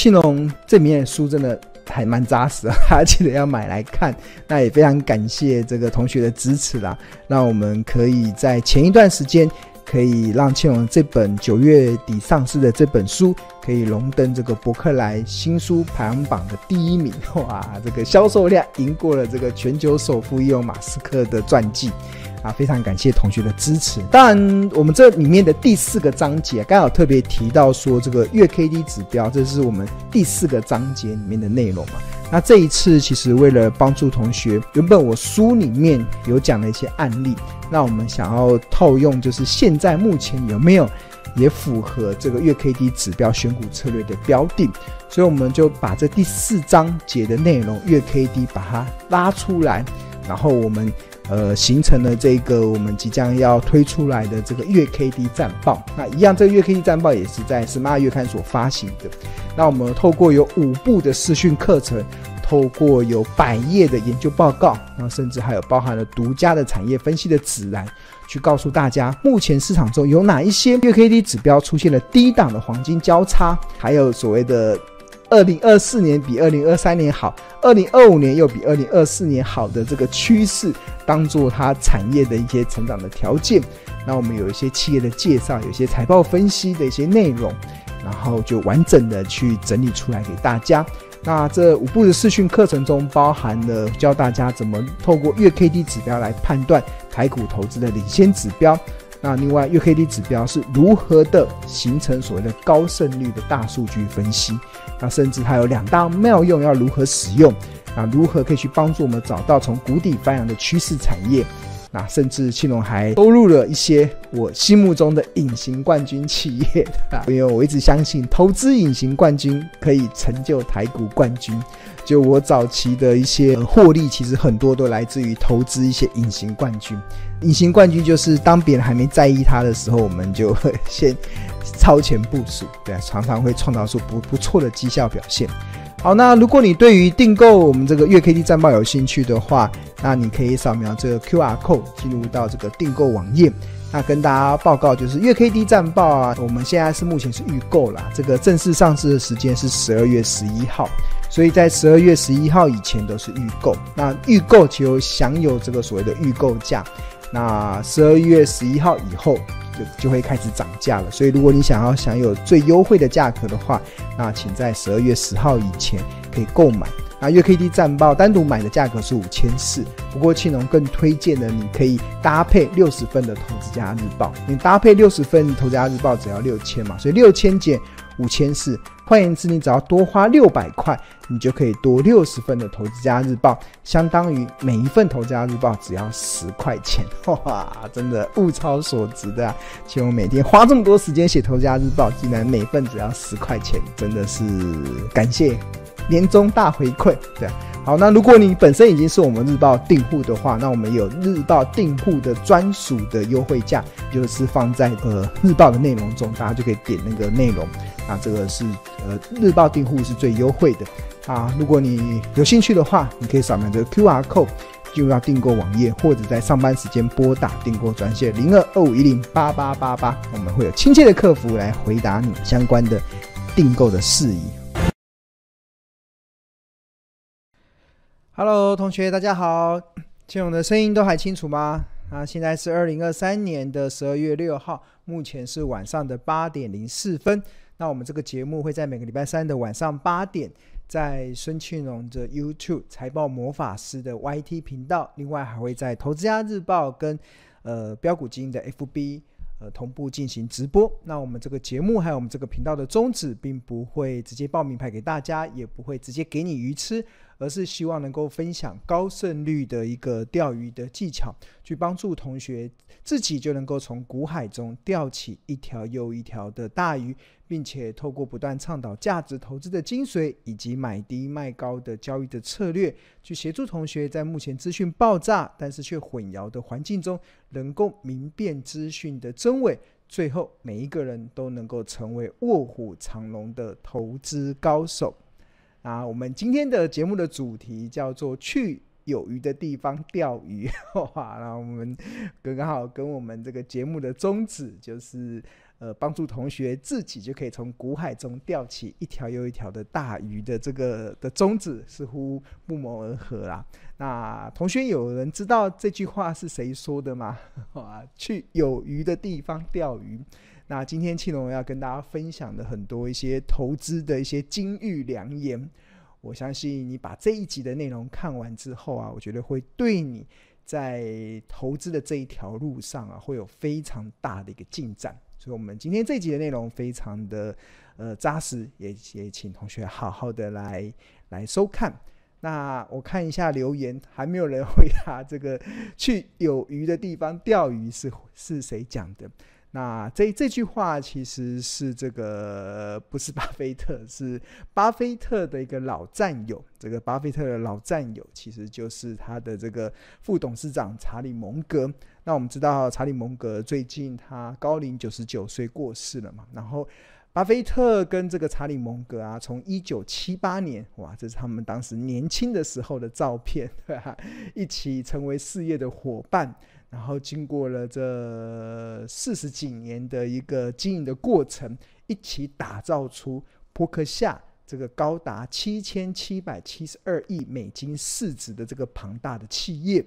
庆隆这里面的书真的还蛮扎实的，大家记得要买来看。那也非常感谢这个同学的支持啦，让我们可以在前一段时间。可以让庆隆这本九月底上市的这本书，可以荣登这个博客来新书排行榜的第一名。哇，这个销售量赢过了这个全球首富伊隆马斯克的传记啊！非常感谢同学的支持。当然，我们这里面的第四个章节刚好特别提到说，这个月 K D 指标，这是我们第四个章节里面的内容嘛。那这一次其实为了帮助同学，原本我书里面有讲了一些案例，那我们想要套用，就是现在目前有没有也符合这个月 K D 指标选股策略的标的，所以我们就把这第四章节的内容月 K D 把它拉出来，然后我们呃形成了这个我们即将要推出来的这个月 K D 战报。那一样，这个月 K D 战报也是在 smar 月刊所发行的。那我们透过有五部的视讯课程，透过有百页的研究报告，然后甚至还有包含了独家的产业分析的指南，去告诉大家目前市场中有哪一些月 K D 指标出现了低档的黄金交叉，还有所谓的二零二四年比二零二三年好，二零二五年又比二零二四年好的这个趋势，当做它产业的一些成长的条件。那我们有一些企业的介绍，有一些财报分析的一些内容。然后就完整的去整理出来给大家。那这五步的视讯课程中，包含了教大家怎么透过月 K D 指标来判断台股投资的领先指标。那另外，月 K D 指标是如何的形成所谓的高胜率的大数据分析？那甚至还有两大妙用要如何使用？啊，如何可以去帮助我们找到从谷底翻扬的趋势产业？那甚至庆隆还收入了一些我心目中的隐形冠军企业，因为我一直相信投资隐形冠军可以成就台股冠军。就我早期的一些获利，其实很多都来自于投资一些隐形冠军。隐形冠军就是当别人还没在意他的时候，我们就会先超前部署，对，常常会创造出不不错的绩效表现。好，那如果你对于订购我们这个月 K D 战报有兴趣的话，那你可以扫描这个 QR code 进入到这个订购网页。那跟大家报告就是月 K D 战报啊，我们现在是目前是预购啦，这个正式上市的时间是十二月十一号，所以在十二月十一号以前都是预购。那预购就享有这个所谓的预购价，那十二月十一号以后。就就会开始涨价了，所以如果你想要享有最优惠的价格的话，那请在十二月十号以前可以购买。那月 K D 战报单独买的价格是五千四，不过庆隆更推荐的，你可以搭配六十份的投资家日报，你搭配六十份投资家日报只要六千嘛，所以六千减。五千四，换言之，你只要多花六百块，你就可以多六十份的投资家日报，相当于每一份投资家日报只要十块钱，哇，真的物超所值的啊！其实我每天花这么多时间写投资家日报，竟然每份只要十块钱，真的是感谢年终大回馈，对。好，那如果你本身已经是我们日报订户的话，那我们有日报订户的专属的优惠价，就是放在呃日报的内容中，大家就可以点那个内容。啊，这个是呃日报订户是最优惠的啊！如果你有兴趣的话，你可以扫描这个 QR code 进入到订购网页，或者在上班时间拨打订购专线零二二五一零八八八八，我们会有亲切的客服来回答你相关的订购的事宜。Hello，同学，大家好，庆荣的声音都还清楚吗？啊，现在是二零二三年的十二月六号，目前是晚上的八点零四分。那我们这个节目会在每个礼拜三的晚上八点，在孙庆荣的 YouTube 财报魔法师的 YT 频道，另外还会在投资家日报跟呃标股基金的 FB。呃，同步进行直播。那我们这个节目还有我们这个频道的宗旨，并不会直接报名牌给大家，也不会直接给你鱼吃，而是希望能够分享高胜率的一个钓鱼的技巧，去帮助同学自己就能够从股海中钓起一条又一条的大鱼。并且透过不断倡导价值投资的精髓，以及买低卖高的交易的策略，去协助同学在目前资讯爆炸但是却混淆的环境中，能够明辨资讯的真伪，最后每一个人都能够成为卧虎藏龙的投资高手。啊，我们今天的节目的主题叫做“去有鱼的地方钓鱼”，哇，那我们刚刚好跟我们这个节目的宗旨就是。呃，帮助同学自己就可以从股海中钓起一条又一条的大鱼的这个的宗旨，似乎不谋而合啦。那同学有人知道这句话是谁说的吗？啊，去有鱼的地方钓鱼。那今天庆龙要跟大家分享的很多一些投资的一些金玉良言，我相信你把这一集的内容看完之后啊，我觉得会对你在投资的这一条路上啊，会有非常大的一个进展。所以，我们今天这一集的内容非常的呃扎实，也也请同学好好的来来收看。那我看一下留言，还没有人回答这个去有鱼的地方钓鱼是是谁讲的？那这这句话其实是这个不是巴菲特，是巴菲特的一个老战友。这个巴菲特的老战友其实就是他的这个副董事长查理蒙格。那我们知道查理蒙格最近他高龄九十九岁过世了嘛？然后巴菲特跟这个查理蒙格啊，从一九七八年，哇，这是他们当时年轻的时候的照片，一起成为事业的伙伴。然后经过了这四十几年的一个经营的过程，一起打造出扑克夏这个高达七千七百七十二亿美金市值的这个庞大的企业。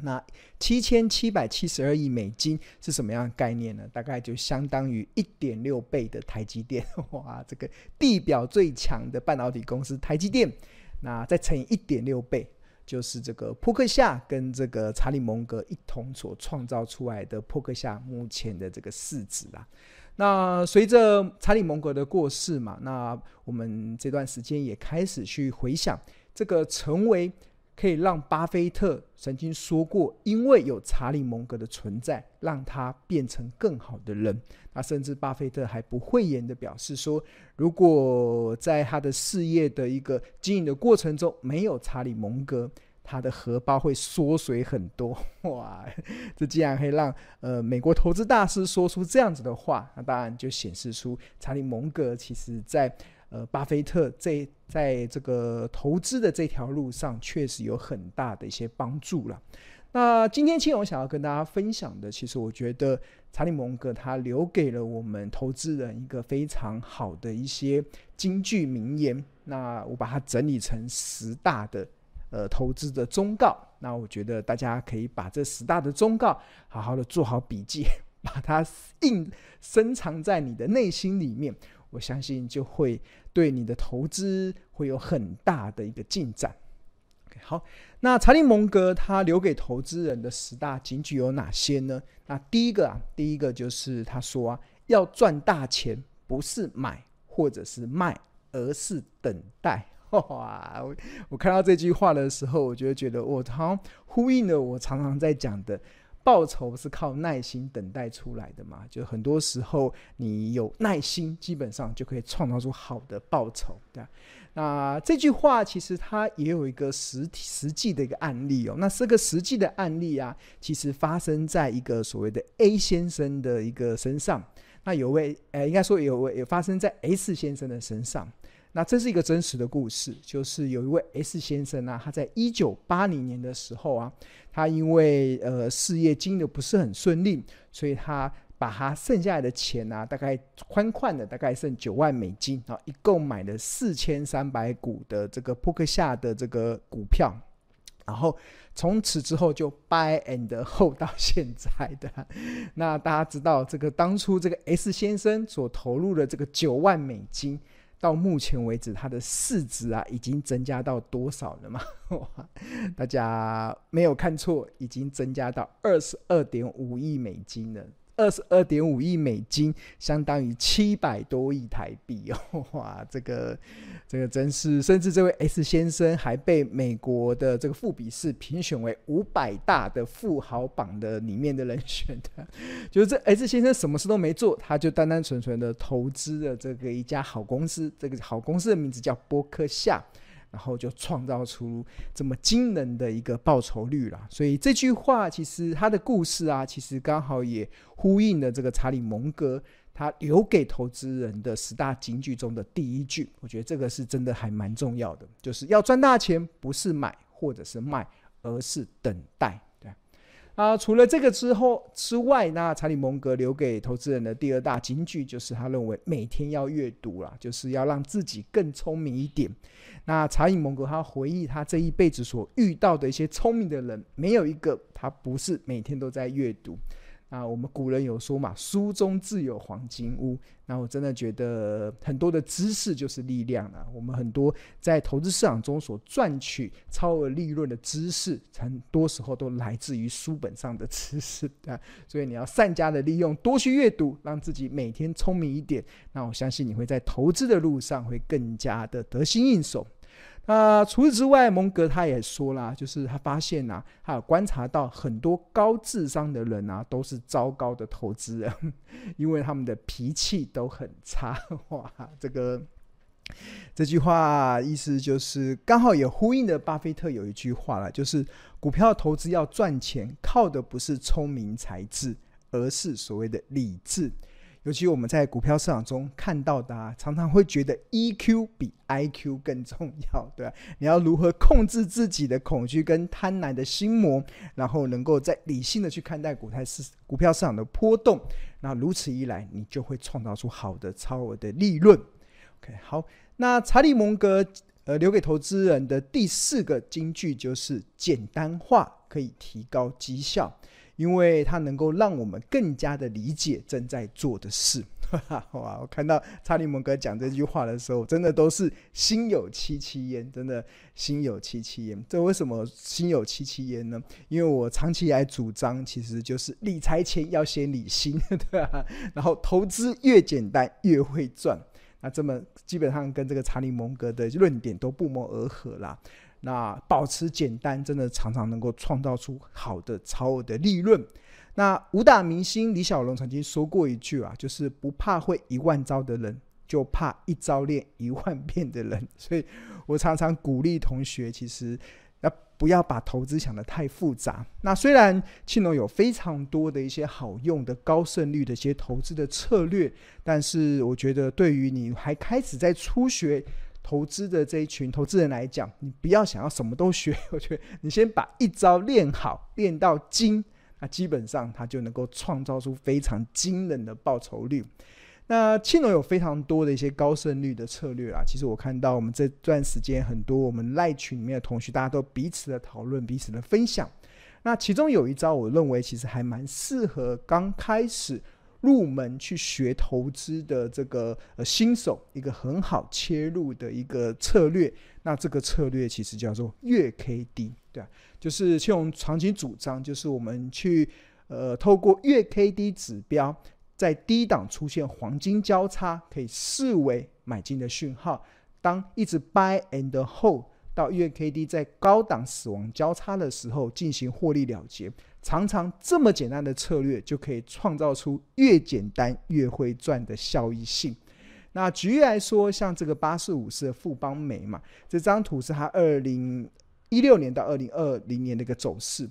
那七千七百七十二亿美金是什么样的概念呢？大概就相当于一点六倍的台积电。哇，这个地表最强的半导体公司台积电，那再乘以一点六倍。就是这个扑克夏跟这个查理蒙格一同所创造出来的扑克夏目前的这个市值啦。那随着查理蒙格的过世嘛，那我们这段时间也开始去回想这个成为。可以让巴菲特曾经说过，因为有查理蒙格的存在，让他变成更好的人。那甚至巴菲特还不讳言的表示说，如果在他的事业的一个经营的过程中没有查理蒙格，他的荷包会缩水很多。哇，这竟然可以让呃美国投资大师说出这样子的话，那当然就显示出查理蒙格其实在。呃，巴菲特在在这个投资的这条路上，确实有很大的一些帮助了。那今天青龙想要跟大家分享的，其实我觉得查理蒙格他留给了我们投资人一个非常好的一些金句名言。那我把它整理成十大的呃投资的忠告。那我觉得大家可以把这十大的忠告好好的做好笔记，把它印深藏在你的内心里面。我相信就会对你的投资会有很大的一个进展。OK，好，那查理蒙格他留给投资人的十大金句有哪些呢？那第一个啊，第一个就是他说啊，要赚大钱不是买或者是卖，而是等待。哇，我我看到这句话的时候，我就觉得我好呼应了我常常在讲的。报酬是靠耐心等待出来的嘛？就很多时候，你有耐心，基本上就可以创造出好的报酬，对吧？那这句话其实它也有一个实实际的一个案例哦。那这个实际的案例啊，其实发生在一个所谓的 A 先生的一个身上。那有位，呃，应该说有位也发生在 S 先生的身上。那这是一个真实的故事，就是有一位 S 先生呢、他在一九八零年的时候啊，他因为呃事业经营的不是很顺利，所以他把他剩下来的钱啊，大概宽宽的大概剩九万美金啊，一共买了四千三百股的这个扑克下的这个股票，然后从此之后就 buy and hold 到现在的。那大家知道这个当初这个 S 先生所投入的这个九万美金。到目前为止，它的市值啊，已经增加到多少了吗？大家没有看错，已经增加到二十二点五亿美金了。二十二点五亿美金，相当于七百多亿台币哦！哇，这个这个真是，甚至这位 S 先生还被美国的这个富比士评选为五百大的富豪榜的里面的人选的。就是这 S 先生什么事都没做，他就单单纯纯的投资了这个一家好公司，这个好公司的名字叫波克夏。然后就创造出这么惊人的一个报酬率了，所以这句话其实他的故事啊，其实刚好也呼应了这个查理蒙格他留给投资人的十大金句中的第一句。我觉得这个是真的还蛮重要的，就是要赚大钱，不是买或者是卖，而是等待。啊，除了这个之后之外，那查理蒙格留给投资人的第二大金句就是他认为每天要阅读啦，就是要让自己更聪明一点。那查理蒙格他回忆他这一辈子所遇到的一些聪明的人，没有一个他不是每天都在阅读。啊，我们古人有说嘛，书中自有黄金屋。那我真的觉得很多的知识就是力量啊。我们很多在投资市场中所赚取超额利润的知识，很多时候都来自于书本上的知识啊。所以你要善加的利用，多去阅读，让自己每天聪明一点。那我相信你会在投资的路上会更加的得心应手。啊、呃，除此之外，蒙格他也说了，就是他发现呐、他有观察到很多高智商的人啊，都是糟糕的投资人，因为他们的脾气都很差。哇，这个这句话意思就是刚好也呼应了巴菲特有一句话了，就是股票投资要赚钱，靠的不是聪明才智，而是所谓的理智。尤其我们在股票市场中看到的啊，常常会觉得 EQ 比 IQ 更重要，对吧？你要如何控制自己的恐惧跟贪婪的心魔，然后能够在理性的去看待股台市股票市场的波动，那如此一来，你就会创造出好的超额的利润。OK，好，那查理蒙格呃留给投资人的第四个金句就是：简单化可以提高绩效。因为它能够让我们更加的理解正在做的事，哇！我看到查理蒙格讲这句话的时候，真的都是心有戚戚焉，真的心有戚戚焉。这为什么心有戚戚焉呢？因为我长期以来主张，其实就是理财前要先理心，对吧？然后投资越简单越会赚，那这么基本上跟这个查理蒙格的论点都不谋而合啦。那保持简单，真的常常能够创造出好的超额的利润。那武打明星李小龙曾经说过一句啊，就是不怕会一万招的人，就怕一招练一万遍的人。所以我常常鼓励同学，其实要不要把投资想得太复杂。那虽然庆龙有非常多的一些好用的高胜率的一些投资的策略，但是我觉得对于你还开始在初学。投资的这一群投资人来讲，你不要想要什么都学，我觉得你先把一招练好，练到精，那基本上他就能够创造出非常惊人的报酬率。那庆龙有非常多的一些高胜率的策略啊，其实我看到我们这段时间很多我们赖群里面的同学，大家都彼此的讨论，彼此的分享。那其中有一招，我认为其实还蛮适合刚开始。入门去学投资的这个呃新手，一个很好切入的一个策略，那这个策略其实叫做月 K D，对啊，就是庆隆长期主张，就是我们去呃透过月 K D 指标，在低档出现黄金交叉，可以视为买进的讯号，当一直 buy and hold 到月 K D 在高档死亡交叉的时候进行获利了结。常常这么简单的策略就可以创造出越简单越会赚的效益性。那举例来说，像这个八四五四的富邦煤嘛，这张图是它二零一六年到二零二零年的一个走势。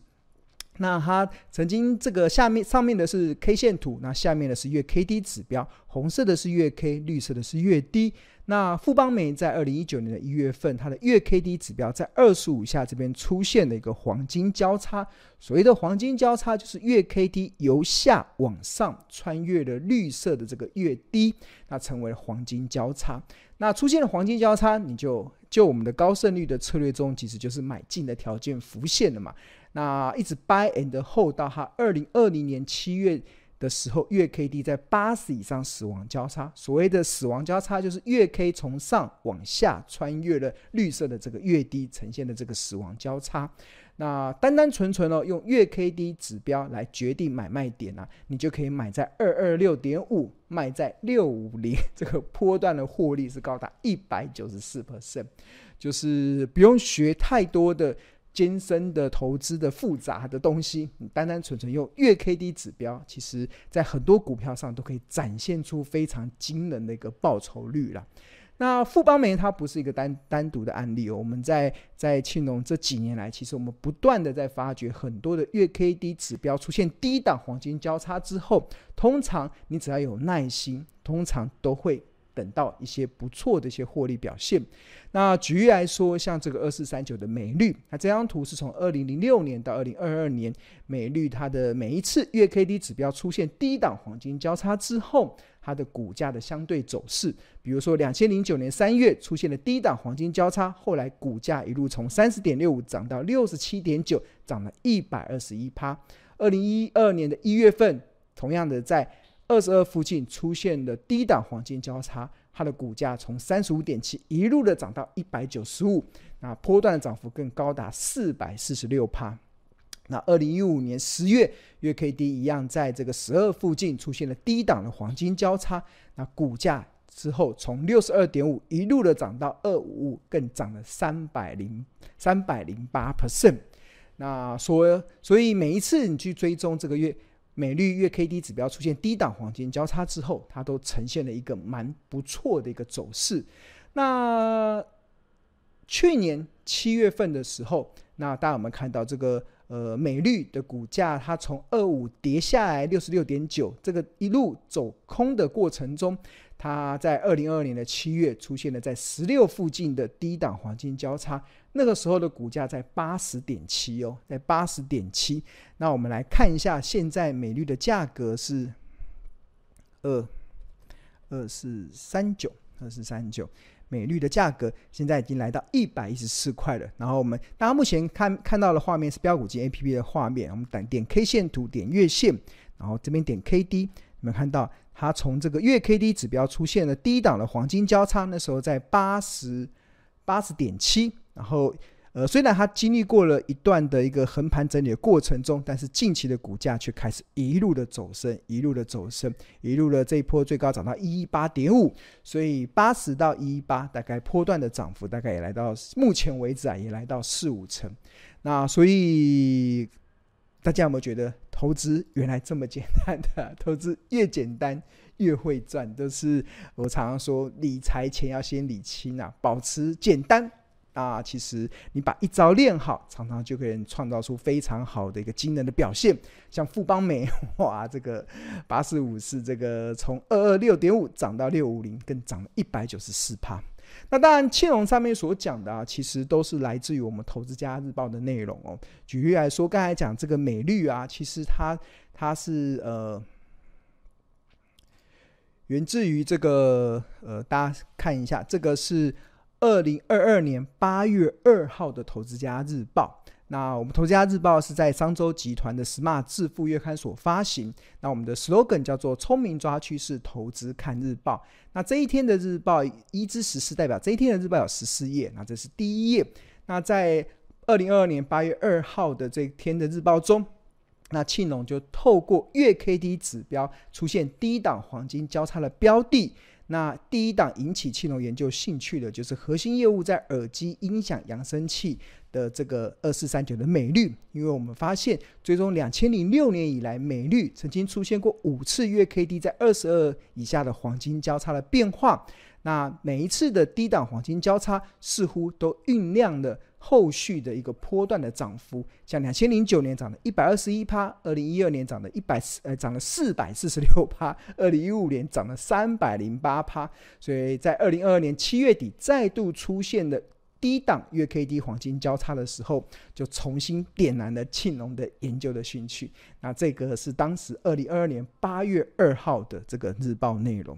那它曾经这个下面上面的是 K 线图，那下面的是月 K D 指标，红色的是月 K，绿色的是月 D。那富邦媒在二零一九年的一月份，它的月 K D 指标在二十五下这边出现了一个黄金交叉。所谓的黄金交叉，就是月 K D 由下往上穿越了绿色的这个月 D，那成为了黄金交叉。那出现了黄金交叉，你就就我们的高胜率的策略中，其实就是买进的条件浮现了嘛。那一直 buy and hold 到它二零二零年七月的时候，月 K D 在八十以上死亡交叉。所谓的死亡交叉，就是月 K 从上往下穿越了绿色的这个月低呈现的这个死亡交叉。那单单纯纯哦，用月 K D 指标来决定买卖点啊，你就可以买在二二六点五，卖在六五零，这个波段的获利是高达一百九十四 percent，就是不用学太多的。艰深的投资的复杂的东西，你单单纯纯用月 K D 指标，其实在很多股票上都可以展现出非常惊人的一个报酬率了。那富邦媒它不是一个单单独的案例哦，我们在在庆隆这几年来，其实我们不断的在发掘很多的月 K D 指标出现低档黄金交叉之后，通常你只要有耐心，通常都会等到一些不错的一些获利表现。那举例来说，像这个二四三九的美绿，那这张图是从二零零六年到二零二二年，美绿它的每一次月 K D 指标出现低档黄金交叉之后，它的股价的相对走势。比如说，两千零九年三月出现了低档黄金交叉，后来股价一路从三十点六五涨到六十七点九，涨了一百二十一趴。二零一二年的一月份，同样的在二十二附近出现了低档黄金交叉，它的股价从三十五点七一路的涨到一百九十五，那波段的涨幅更高达四百四十六趴。那二零一五年十月，月 K D 一样在这个十二附近出现了低档的黄金交叉，那股价之后从六十二点五一路的涨到二五五，更涨了三百零三百零八 percent。那所，所以每一次你去追踪这个月美绿月 K D 指标出现低档黄金交叉之后，它都呈现了一个蛮不错的一个走势。那去年七月份的时候，那大家有没有看到这个呃美绿的股价，它从二五跌下来六十六点九，这个一路走空的过程中。它在二零二二年的七月出现了在十六附近的低档黄金交叉，那个时候的股价在八十点七哦，在八十点七。那我们来看一下，现在美绿的价格是二二四三九，二四三九。美绿的价格现在已经来到一百一十四块了。然后我们大家目前看看到的画面是标股金 APP 的画面，我们点点 K 线图，点月线，然后这边点 KD。你们看到它从这个月 K D 指标出现了低档的黄金交叉，那时候在八十八十点七，然后呃，虽然它经历过了一段的一个横盘整理的过程中，但是近期的股价却开始一路的走升，一路的走升，一路的这一波最高涨到一一八点五，所以八十到一一八大概波段的涨幅大概也来到目前为止啊，也来到四五成，那所以。大家有没有觉得投资原来这么简单的？投资越简单越会赚，都是我常常说，理财前要先理清啊，保持简单啊。其实你把一招练好，常常就可以创造出非常好的一个惊人的表现。像富邦美，哇，这个八四五是这个从二二六点五涨到六五零，更涨了一百九十四趴。那当然，庆隆上面所讲的啊，其实都是来自于我们投资家日报的内容哦。举例来说，刚才讲这个美绿啊，其实它它是呃，源自于这个呃，大家看一下，这个是二零二二年八月二号的投资家日报。那我们投资家日报是在商周集团的 Smart 致富月刊所发行。那我们的 slogan 叫做“聪明抓趋势，投资看日报”。那这一天的日报一至十四代表这一天的日报有十四页。那这是第一页。那在二零二二年八月二号的这天的日报中，那庆隆就透过月 K D 指标出现低档黄金交叉的标的。那第一档引起庆隆研究兴趣的就是核心业务在耳机、音响、扬声器。的这个二四三九的美率，因为我们发现，最终两千零六年以来，美率曾经出现过五次月 K D 在二十二以下的黄金交叉的变化。那每一次的低档黄金交叉，似乎都酝酿了后续的一个波段的涨幅。像两千零九年涨了一百二十一趴，二零一二年涨了一百四呃涨了四百四十六趴，二零一五年涨了三百零八趴。所以在二零二二年七月底再度出现的。低档月 K D 黄金交叉的时候，就重新点燃了庆隆的研究的兴趣。那这个是当时二零二二年八月二号的这个日报内容。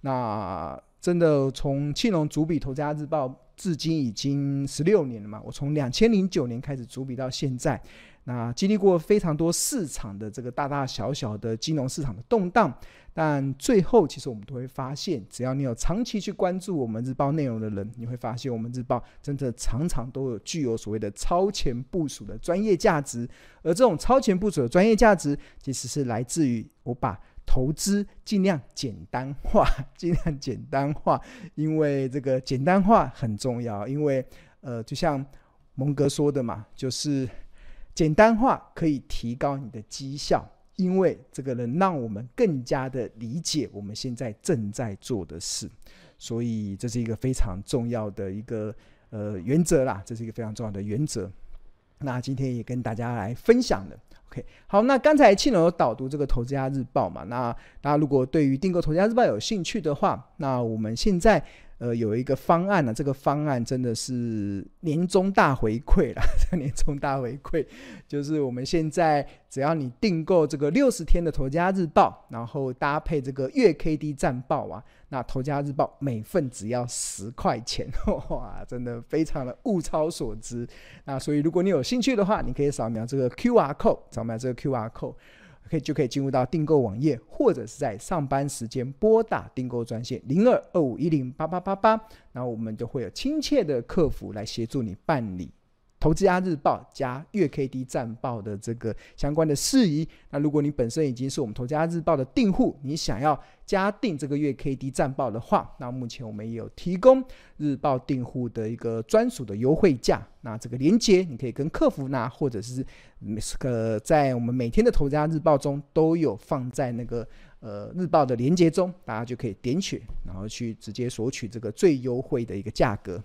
那真的从庆隆主笔投资家日报至今已经十六年了嘛？我从两千零九年开始主笔到现在。那经历过非常多市场的这个大大小小的金融市场的动荡，但最后其实我们都会发现，只要你有长期去关注我们日报内容的人，你会发现我们日报真的常常都有具有所谓的超前部署的专业价值，而这种超前部署的专业价值，其实是来自于我把投资尽量简单化，尽量简单化，因为这个简单化很重要，因为呃，就像蒙格说的嘛，就是。简单化可以提高你的绩效，因为这个能让我们更加的理解我们现在正在做的事，所以这是一个非常重要的一个呃原则啦，这是一个非常重要的原则。那今天也跟大家来分享了。OK，好，那刚才庆龙有导读这个《投资家日报》嘛？那大家如果对于订购《投资家日报》有兴趣的话，那我们现在。呃，有一个方案呢、这个方案真的是年终大回馈了。年终大回馈就是我们现在只要你订购这个六十天的《投家日报》，然后搭配这个月 K D 战报啊，那《投家日报》每份只要十块钱，哇，真的非常的物超所值。那所以如果你有兴趣的话，你可以扫描这个 Q R code，扫描这个 Q R code。可以就可以进入到订购网页，或者是在上班时间拨打订购专线零二二五一零八八八八，然后我们就会有亲切的客服来协助你办理。投资家日报加月 K D 战报的这个相关的事宜，那如果你本身已经是我们投资家日报的订户，你想要加订这个月 K D 战报的话，那目前我们也有提供日报订户的一个专属的优惠价。那这个链接你可以跟客服拿，或者是呃在我们每天的投资家日报中都有放在那个呃日报的链接中，大家就可以点选，然后去直接索取这个最优惠的一个价格。